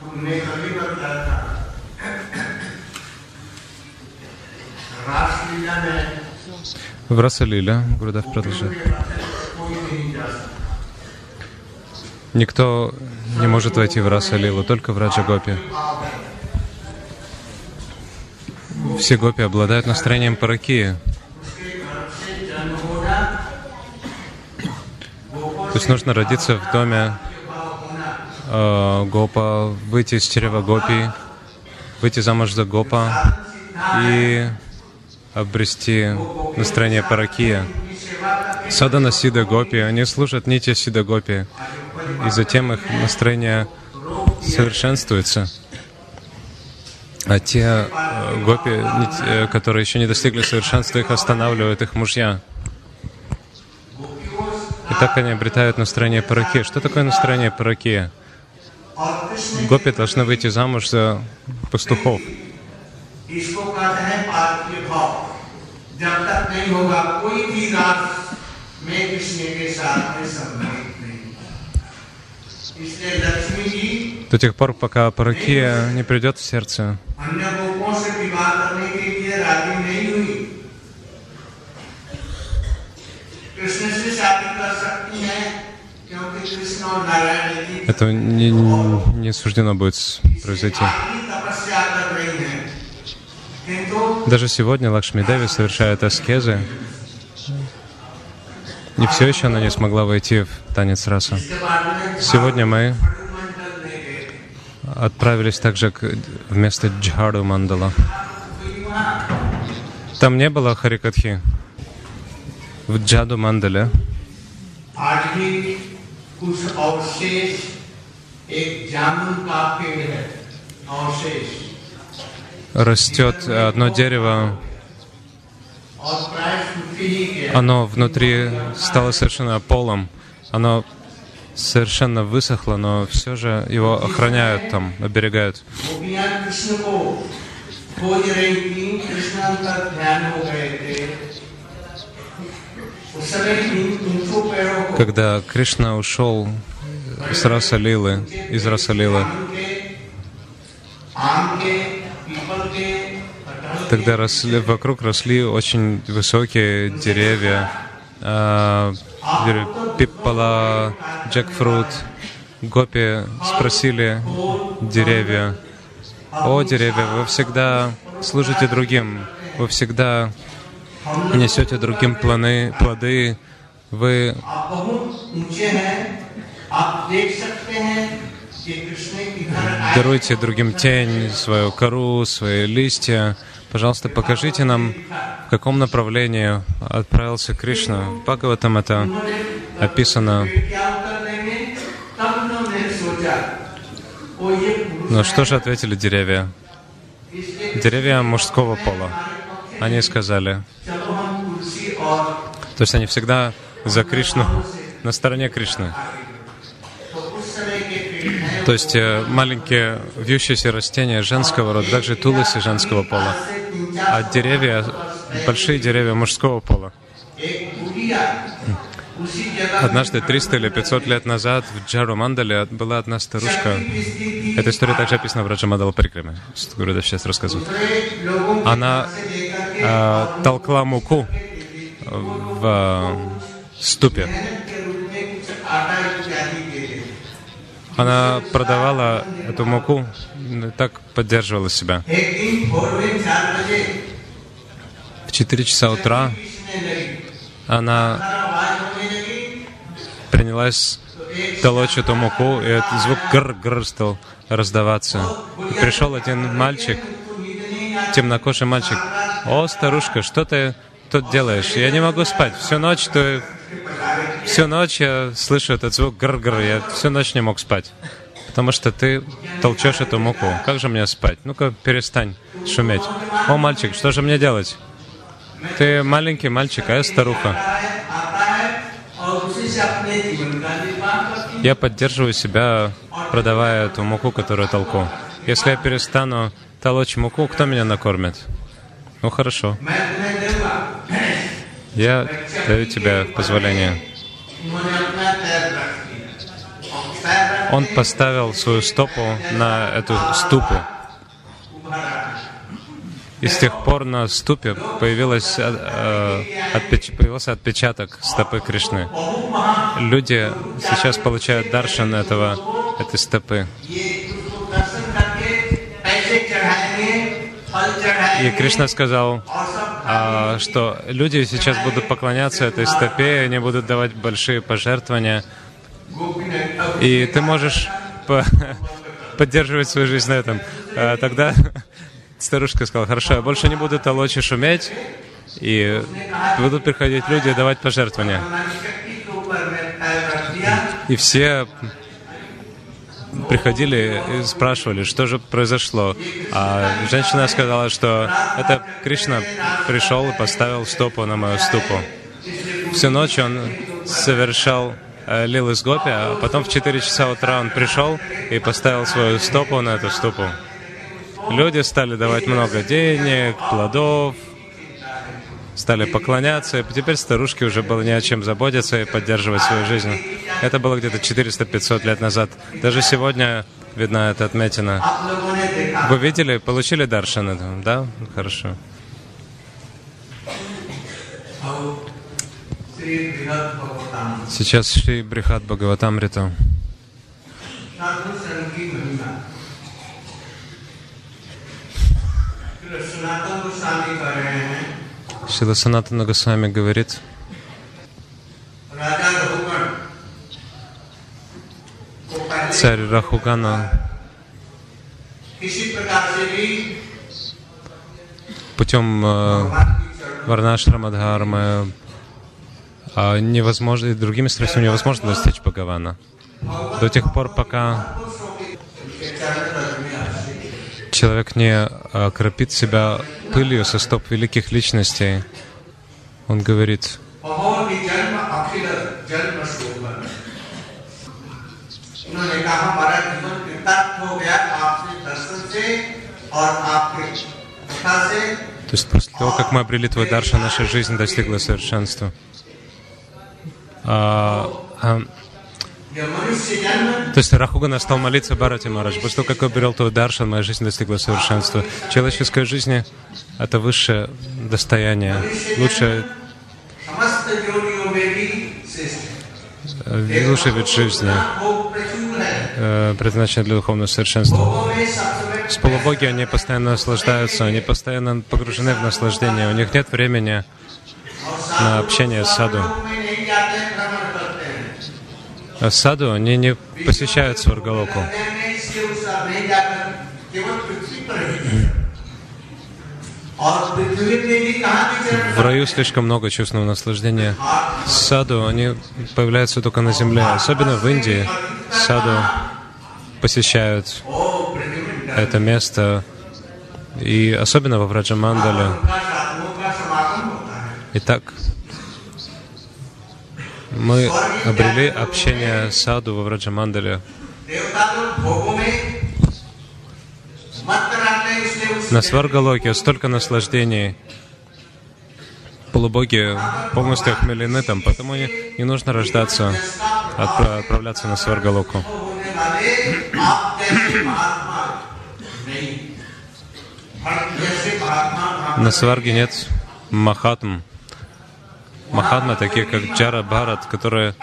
तुमने कभी बताया था रासलीला में В Расалиле, Гурудев продолжает. कोई नहीं जा सकता Никто не может войти в Расалилу, только в Раджа Гопи. Все гопи обладают настроением паракии. То есть нужно родиться в доме э, гопа, выйти из чрева гопи, выйти замуж за гопа и обрести настроение паракия. Садана Сида Гопи, они служат Нитя Сида Гопи, и затем их настроение совершенствуется. А те э, гопи, э, которые еще не достигли совершенства, их останавливают их мужья. И так они обретают настроение параки. Что такое настроение параки? Гопи должны выйти замуж за пастухов. До тех пор, пока Паракия не придет в сердце. Это не, не суждено будет произойти. Даже сегодня Лакшми Деви совершает аскезы, и все еще она не смогла войти в танец раса. Сегодня мы отправились также к, вместо Джхару Мандала. Там не было Харикатхи. В Джаду Мандале कुछ अवशेष एक जामुन का पेड़ है अवशेष растет одно дерево, और प्राय सूखी ही गया оно внутри стало совершенно полом, оно совершенно высохло, но все же его охраняют там, оберегают. Когда Кришна ушел с Расалилы, из Расалилы, тогда росли, вокруг росли очень высокие деревья, э, пиппала, джекфрут. Гопи спросили деревья, «О, деревья, вы всегда служите другим, вы всегда несете другим планы, плоды, вы даруйте другим тень, свою кору, свои листья. Пожалуйста, покажите нам, в каком направлении отправился Кришна. В Бхагаватам это описано. Но что же ответили деревья? Деревья мужского пола. Они сказали, то есть они всегда за Кришну, на стороне Кришны. То есть э, маленькие вьющиеся растения женского рода, также тулоси женского пола, а деревья, большие деревья мужского пола. Однажды 300 или 500 лет назад в Джару Мандале была одна старушка. Эта история также описана в Раджамадал Прикраме. Гурудов сейчас рассказывает. Она э, толкла муку э, в э, ступе. Она продавала эту муку, так поддерживала себя. В 4 часа утра она принялась толочь эту муку, и этот звук гр-гр стал раздаваться. И пришел один мальчик, темнокожий мальчик. «О, старушка, что ты тут делаешь? Я не могу спать. Всю ночь ты... Всю ночь я слышу этот звук гр-гр. Я всю ночь не мог спать. Потому что ты толчешь эту муку. Как же мне спать? Ну-ка, перестань шуметь. О, мальчик, что же мне делать? Ты маленький мальчик, а я старуха. Я поддерживаю себя, продавая эту муку, которую толку. Если я перестану толочь муку, кто меня накормит? Ну хорошо. Я даю тебе позволение. Он поставил свою стопу на эту ступу. И с тех пор на ступе появилась, э, отпеч, появился отпечаток стопы Кришны. Люди сейчас получают даршан этого, этой стопы. И Кришна сказал, а, что люди сейчас будут поклоняться этой стопе, они будут давать большие пожертвования. И ты можешь по поддерживать свою жизнь на этом. А, тогда старушка сказала, хорошо, я больше не буду толочь шуметь, и будут приходить люди и давать пожертвования. И все приходили и спрашивали, что же произошло. А женщина сказала, что это Кришна пришел и поставил стопу на мою ступу. Всю ночь он совершал э, лил из гопи, а потом в 4 часа утра он пришел и поставил свою стопу на эту ступу. Люди стали давать много денег, плодов, стали поклоняться, и теперь старушке уже было не о чем заботиться и поддерживать свою жизнь. Это было где-то 400-500 лет назад. Даже сегодня видна эта отметина. Вы видели, получили даршан да? Хорошо. Сейчас Шри Брихат Бхагаватамрита. Шила Санатана Госвами говорит, царь Рахугана путем э, Варнашрамадхармы э, невозможно, и другими средствами невозможно достичь Бхагавана. До тех пор, пока человек не окропит себя пылью со стоп великих личностей, он говорит, то есть после того, как мы обрели твой дарша, наша жизнь достигла совершенства. А, а, то есть Рахугана стал молиться Барати Марадж. После того, как я обрел твой даршан, моя жизнь достигла совершенства. Человеческая жизнь — это высшее достояние, лучшее лучший вид жизни, э, предназначенный для духовного совершенства. С полубоги они постоянно наслаждаются, они постоянно погружены в наслаждение, у них нет времени на общение с саду. Саду они не посещают Сваргалоку. В раю слишком много чувственного наслаждения. Саду, они появляются только на земле. Особенно в Индии саду посещают это место. И особенно во Враджамандале. Итак, мы обрели общение саду во Враджамандале. На Сваргалоке столько наслаждений. Полубоги полностью охмелены там, потому не, не нужно рождаться, отправ, отправляться на Сваргалоку. На Сварге нет махатм. Махатма, такие как Джара Бхарат, которые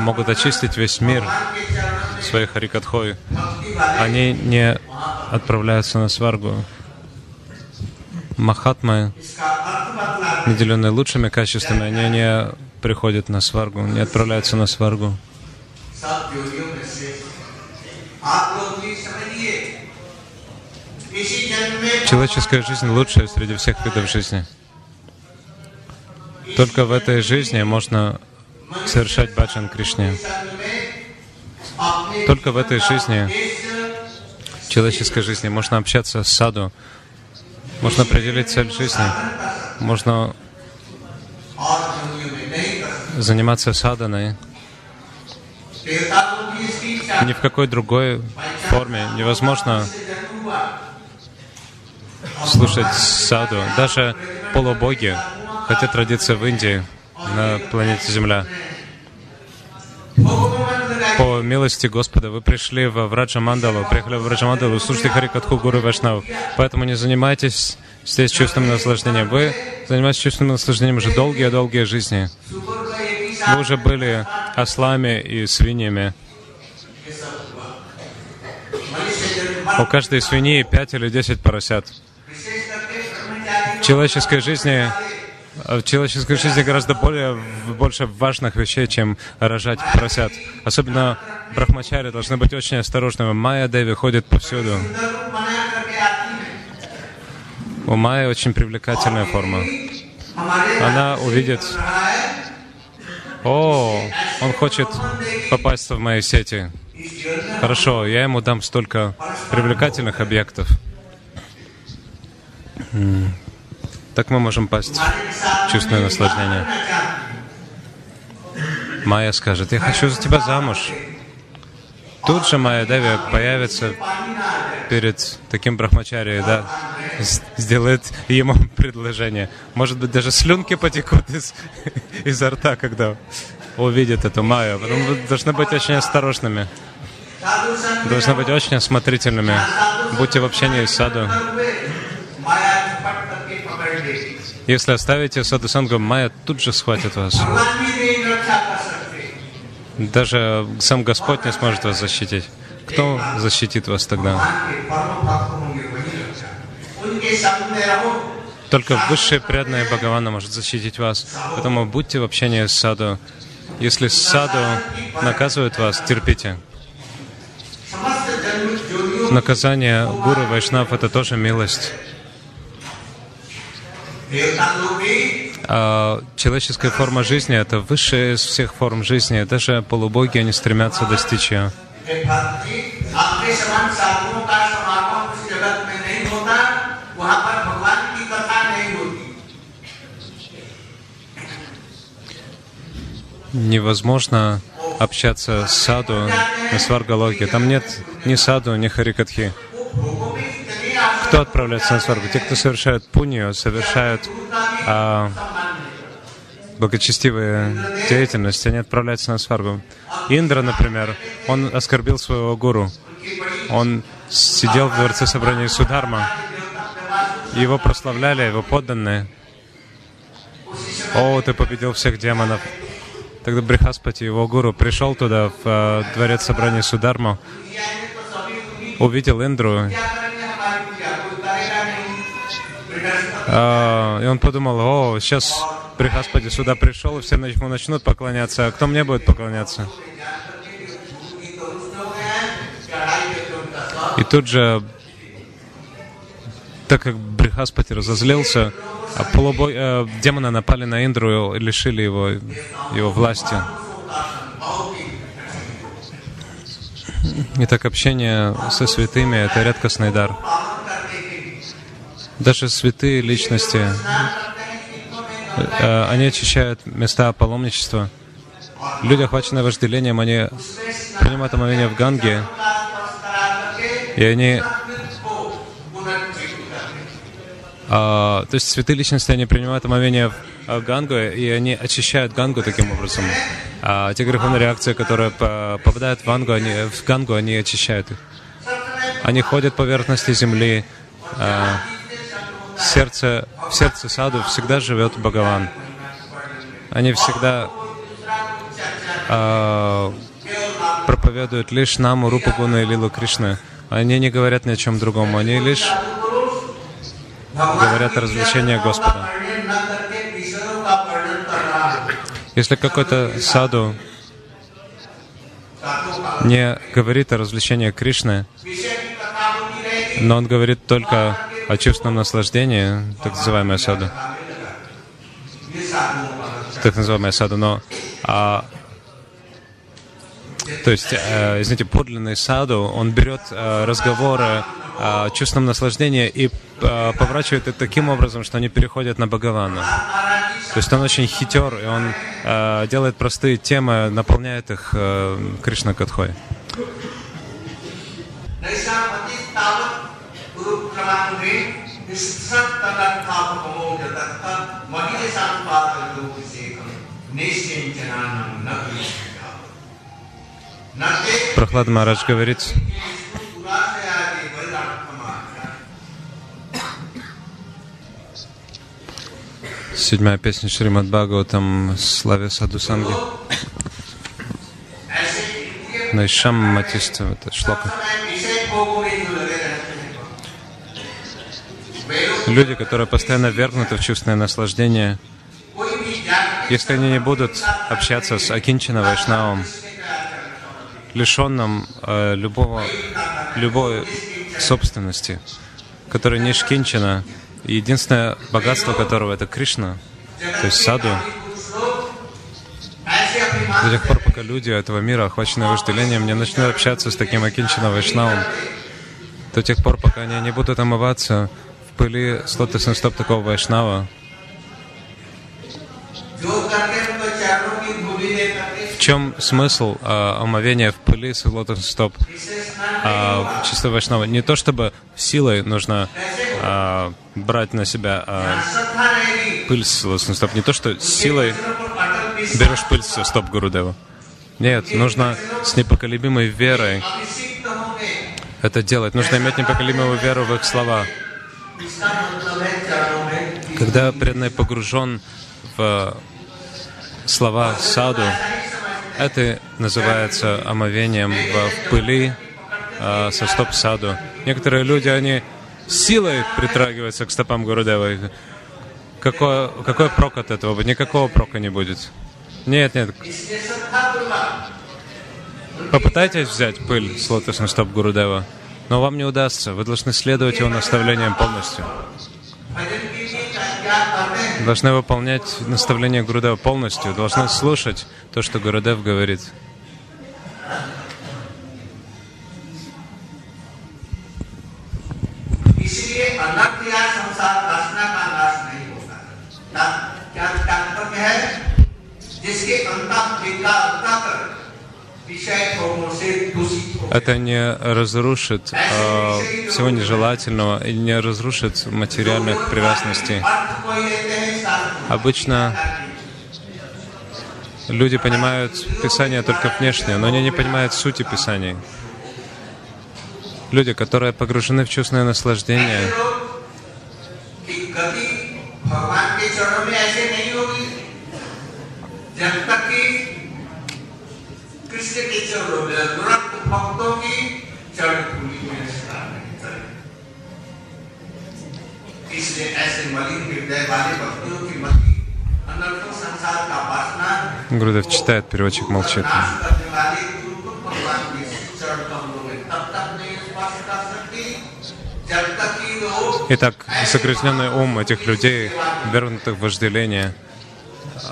могут очистить весь мир своей харикатхой. Они не отправляются на сваргу. Махатмы, наделенные лучшими качествами, они не приходят на сваргу, не отправляются на сваргу. Человеческая жизнь лучшая среди всех видов жизни. Только в этой жизни можно совершать баджан Кришне. Только в этой жизни, человеческой жизни, можно общаться с саду, можно определить цель жизни, можно заниматься саданой. Ни в какой другой форме невозможно слушать саду. Даже полубоги хотя традиция в Индии, на планете Земля. По милости Господа вы пришли во Враджа Мандалу, приехали в Враджа Мандалу, слушайте Харикатху Гуру Вашнав. Поэтому не занимайтесь здесь чувственным наслаждением. Вы занимаетесь чувственным наслаждением уже долгие-долгие жизни. Вы уже были ослами и свиньями. У каждой свиньи 5 или 10 поросят. В человеческой жизни а в человеческой жизни гораздо более, больше важных вещей, чем рожать просят. Особенно брахмачари должны быть очень осторожными. Майя Деви ходит повсюду. У Майи очень привлекательная форма. Она увидит, о, он хочет попасть в мои сети. Хорошо, я ему дам столько привлекательных объектов так мы можем пасть, чувственное наслаждение. Майя скажет, я хочу за тебя замуж. Тут же Майя Деви появится перед таким брахмачари, да, сделает ему предложение. Может быть, даже слюнки потекут из, изо рта, когда увидит эту Майю. Потому вы должны быть очень осторожными. Должны быть очень осмотрительными. Будьте в общении с саду. Если оставите садусангу, майя тут же схватит вас. Даже сам Господь не сможет вас защитить. Кто защитит вас тогда? Только высшие преданные Бхагавана может защитить вас. Поэтому будьте в общении с саду. Если саду наказывают вас, терпите. Наказание гуру Вайшнав — это тоже милость. А, человеческая форма жизни — это высшая из всех форм жизни. Даже полубоги, они стремятся достичь ее. Невозможно общаться с саду на сваргалоге. Там нет ни саду, ни харикатхи. Кто отправляется на Сваргу? Те, кто совершают пунью, совершают а, благочестивые деятельности, они отправляются на Сваргу. Индра, например, он оскорбил своего гуру. Он сидел в дворце собрания Сударма. Его прославляли, его подданные. О, ты победил всех демонов. Тогда Брихаспати, его гуру, пришел туда, в э, дворец собрания Сударма, увидел Индру, И он подумал, о, сейчас при Господе сюда пришел, и все ему начнут поклоняться. А кто мне будет поклоняться? И тут же, так как Брихаспати разозлился, а полубой, э, демоны напали на Индру и лишили его, его власти. Итак, общение со святыми — это редкостный дар. Даже святые личности, э, они очищают места паломничества. Люди, охваченные вожделением, они принимают омовение в Ганге, и они... а, то есть святые личности, они принимают омовение в а, Гангу, и они очищают Гангу таким образом. А те греховные реакции, которые по- попадают в, Гангу, они, в Гангу, они очищают их. Они ходят по поверхности земли в сердце, в сердце саду всегда живет Бхагаван. Они всегда э, проповедуют лишь Наму, Рупу, Гуну и Лилу Кришны. Они не говорят ни о чем другом, они лишь говорят о развлечении Господа. Если какой-то саду не говорит о развлечении Кришны, но он говорит только о чувственном наслаждении, так называемая саду, так называемая саду, но а, то есть, э, извините, подлинный саду, он берет э, разговоры о чувственном наслаждении и э, поворачивает это таким образом, что они переходят на Бхагавана. То есть он очень хитер, и он э, делает простые темы, наполняет их э, Кришна Катхой. ಕಲಾಂಗ್ರಿ ನಿಷ್ಠತನ ಕಾಪಕಮೌಜ ದತ್ತ ಮಹಿಷಾಂ ಪಾತಯೋಭಿಷೇಕಂ ನಿಶ್ಚಿಂಚನಾನಂ ನ Прохлад Мараш говорит, Седьмая песня Шримад Бхагаватам Славе Саду Санги. Найшам Матиста, это шлока. Люди, которые постоянно вергнуты в чувственное наслаждение, если они не будут общаться с Акинчина Вайшнавом, лишенным э, любого, любой собственности, который не шкинчина, и единственное богатство которого это Кришна, то есть саду, до тех пор, пока люди этого мира, охваченные вожделением, не начнут общаться с таким Акинчина Вайшнавом, до тех пор, пока они не будут омываться в пыли с лотосных стоп такого Вайшнава, в чем смысл а, омовения в пыли с лотосных стоп а, чисто Вайшнава? Не то, чтобы силой нужно а, брать на себя а, пыль с лотосных стоп, не то, что силой берешь пыль со стоп Гурудева. Нет, нужно с непоколебимой верой это делать. Нужно иметь непоколебимую веру в их слова. Когда преданный погружен в слова саду, это называется омовением в пыли э, со стоп саду. Некоторые люди, они силой притрагиваются к стопам Гурудева. Какой, какой прок от этого? Никакого прока не будет. Нет, нет. Попытайтесь взять пыль с лотосных стоп Гурудева, но вам не удастся. Вы должны следовать его наставлениям полностью. Должны выполнять наставления Гурудева полностью, должны слушать то, что Гурудев говорит. इसलिए अनक्रिया संसार वासना का नाश नहीं होता ता- क्या तात्पर्य है जिसके अंत विकार विषय भोगों से दूषित हो это не разрушит а, всего нежелательного и не разрушит материальных привязанностей. Обычно люди понимают Писание только внешнее, но они не понимают сути Писания. Люди, которые погружены в чувственное наслаждение, कृष्ण के चरणों में अनुरक्त भक्तों की चरण धूलि में स्नान नहीं करें इसलिए ऐसे मलिन हृदय वाले भक्तों की मति अनर्थों संसार का वासना Грудов читает, переводчик молчит. नाश करने वाले गुरुकुल भगवान के चरण कमलों में तब तक नहीं स्पर्श कर सकती जब तक कि वो Итак, загрязненный ум этих людей, вернутых в вожделение,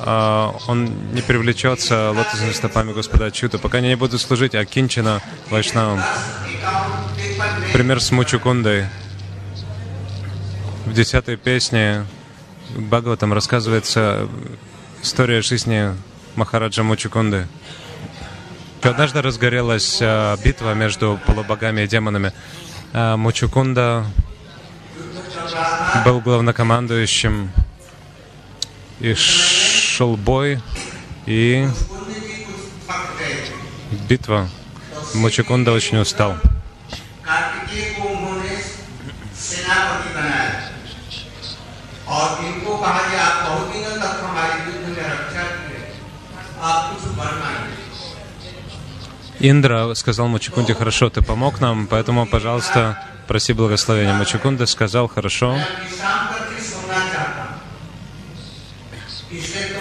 а, он не привлечется лотосными стопами Господа Чута, пока не будут служить Акинчина Вайшнавам. Пример с Мучукундой. В десятой песне Бхагаватам рассказывается история жизни Махараджа Мучукунды. Однажды разгорелась а, битва между полубогами и демонами. А Мучукунда был главнокомандующим, и шел бой и битва. Мучакунда очень устал. Индра сказал Мачакунде, хорошо, ты помог нам, поэтому, пожалуйста, проси благословения. Мачакунда сказал, хорошо.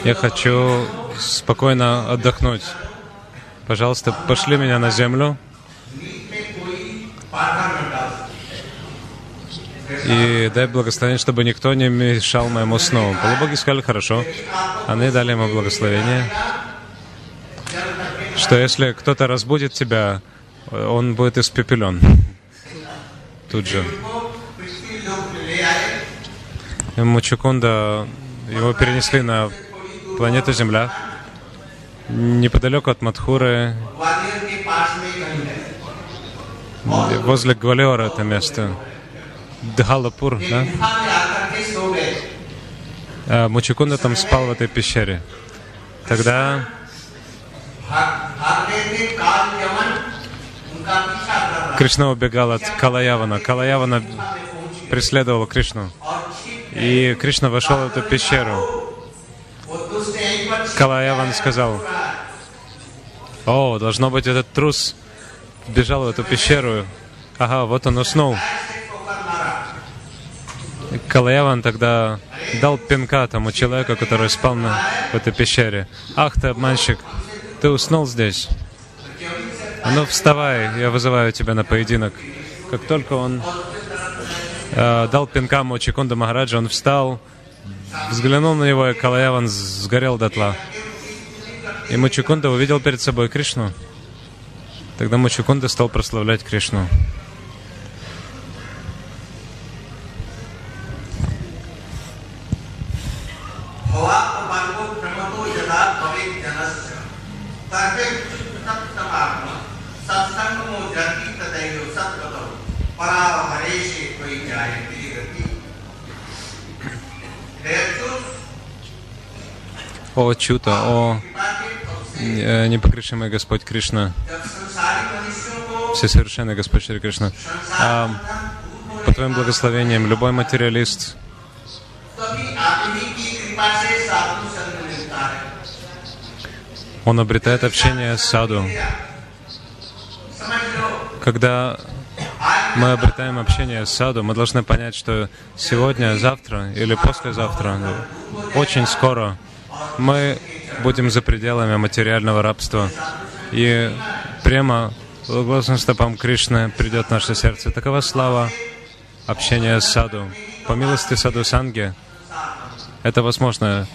Я хочу спокойно отдохнуть. Пожалуйста, пошли меня на землю. И дай благословение, чтобы никто не мешал моему сну. Полубоги сказали, хорошо. Они дали ему благословение, что если кто-то разбудит тебя, он будет испепелен. Тут же. Мучукунда, его перенесли на планеты Земля, неподалеку от Мадхуры, возле Гвалиора это место, Дхалапур, да? А там спал в этой пещере. Тогда Кришна убегал от Калаявана. Калаявана преследовал Кришну. И Кришна вошел в эту пещеру. Калаяван сказал, «О, должно быть, этот трус бежал в эту пещеру. Ага, вот он уснул». Калаяван тогда дал пинка тому человеку, который спал на, в этой пещере. «Ах ты, обманщик, ты уснул здесь? Ну, вставай, я вызываю тебя на поединок». Как только он э, дал пинка Мочикунда Махараджа, он встал, взглянул на него, и Калаяван сгорел дотла. И Мочикунда увидел перед собой Кришну. Тогда Мочикунда стал прославлять Кришну. О Чута, о э, непогрешимый Господь Кришна, Всесовершенный Господь Шри Кришна. А, по Твоим благословениям, любой материалист он обретает общение с саду. Когда мы обретаем общение с саду, мы должны понять, что сегодня, завтра или послезавтра, очень скоро мы будем за пределами материального рабства. И прямо глазным стопам Кришны придет в наше сердце. Такова слава общения с саду. По милости саду Санги это возможно.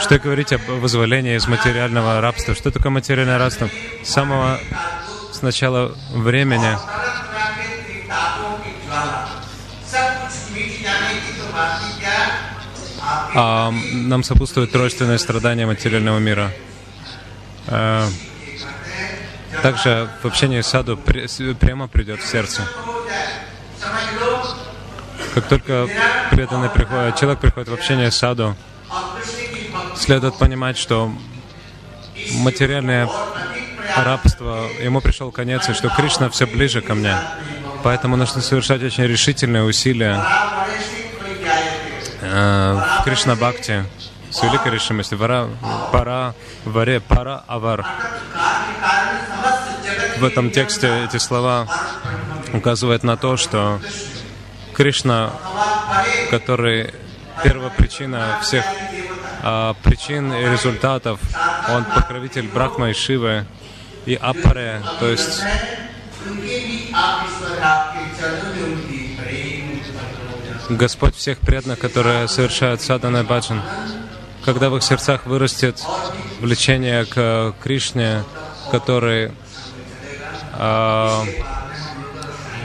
Что говорить об вызволении из материального рабства? Что такое материальное рабство? С самого с начала времени а нам сопутствует тройственное страдание материального мира. А, также в общении с саду прямо придет в сердце. Как только преданный приходит, человек приходит в общение с саду, следует понимать, что материальное рабство, ему пришел конец, и что Кришна все ближе ко мне. Поэтому нужно совершать очень решительные усилия э, в Кришна Бхакти с великой решимостью. Вара, пара, варе, пара, авар. В этом тексте эти слова указывают на то, что Кришна, который первопричина всех а, причин и результатов, он покровитель Брахма и Шивы и Апаре, то есть Господь всех преданных, которые совершают садана баджан. Когда в их сердцах вырастет влечение к Кришне, который э,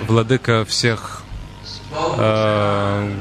владыка всех э,